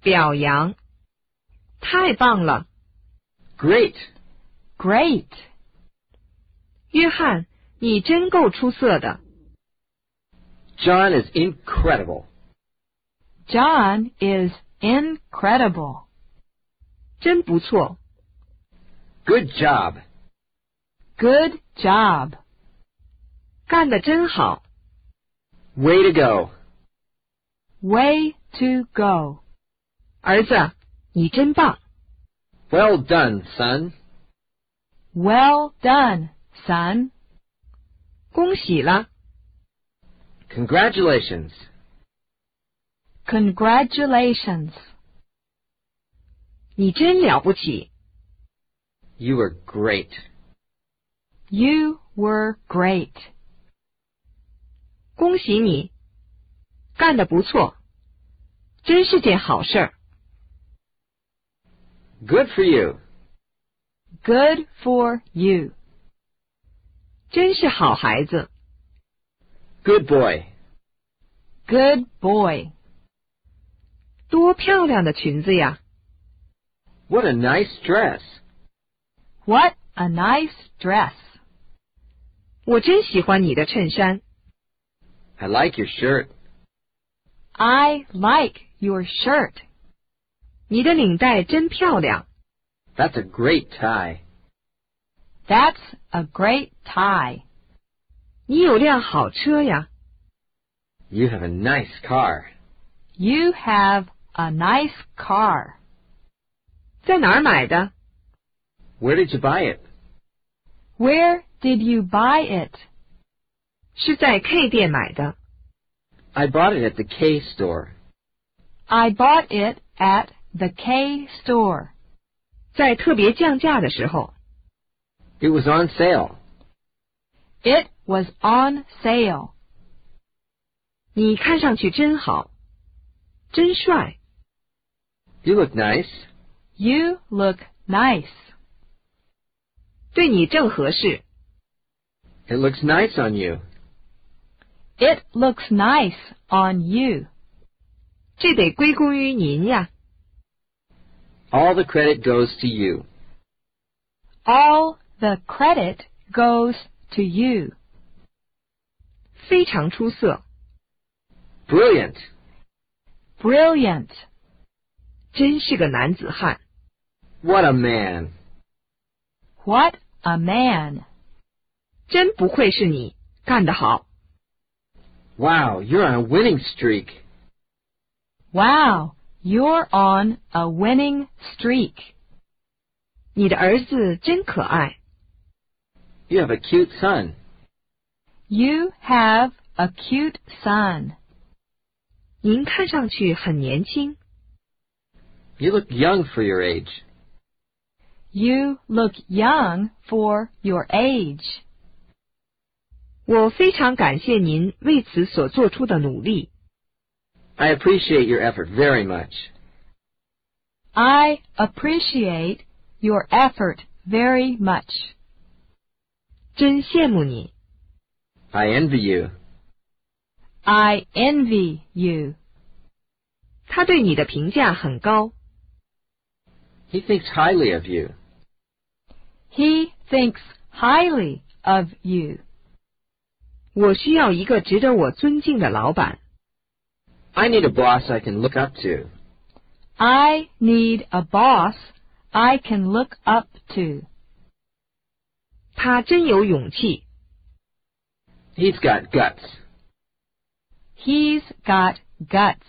表扬。太棒了， Great. Great. 约翰，你真够出色的。 John is incredible. John is incredible. 真不错， Good job. Good job. 干得真好。 Way to go. Way to go. 儿子，你真棒。Well done, son. Well done, son. 恭喜了，Congratulations. Congratulations. 你真了不起。You were great. You were great. 恭喜你，干得不错，真是件好事儿。Good for you. Good for you. 真是好孩子， Good boy. Good boy. 多漂亮的裙子呀！ What a nice dress. What a nice dress. 我真喜欢你的衬衫， I like your shirt. I like your shirt. 你的领带真漂亮， That's a great tie. That's a great tie. 你有辆好车呀！ You have a nice car. You have a nice car. 在哪儿买的？ Where did you buy it? Where did you buy it? 是在 K 店买的。 I bought it at the K store. I bought it at the K store. 在特别降价的时候， It was on sale. It was on sale. 你看上去真好，真帅。 You look nice. You look nice. 对你正合适。 It looks nice on you. It looks nice on you. 这得归功于您呀！ All the credit goes to you. All the credit goes to you. 非常出色， Brilliant. Brilliant. 真是个男子汉。 What a man. What a man. 真不愧是你，干得好。 Wow, you're on a winning streak. Wow, you're on a winning streak. 你的儿子真可爱。 You have a cute son. You have a cute son. 您看上去很年轻。 You look young for your age. You look young for your age. 我非常感谢您为此所做出的努力。 I appreciate your effort very much. I appreciate your effort very much. 真羡慕你。 I envy you. I envy you. 他对你的评价很高。 He thinks highly of you. He thinks highly of you. 我需要一个值得我尊敬的老板。 I need a boss I can look up to. I need a boss I can look up to. 他真有勇气。 He's got guts. He's got guts.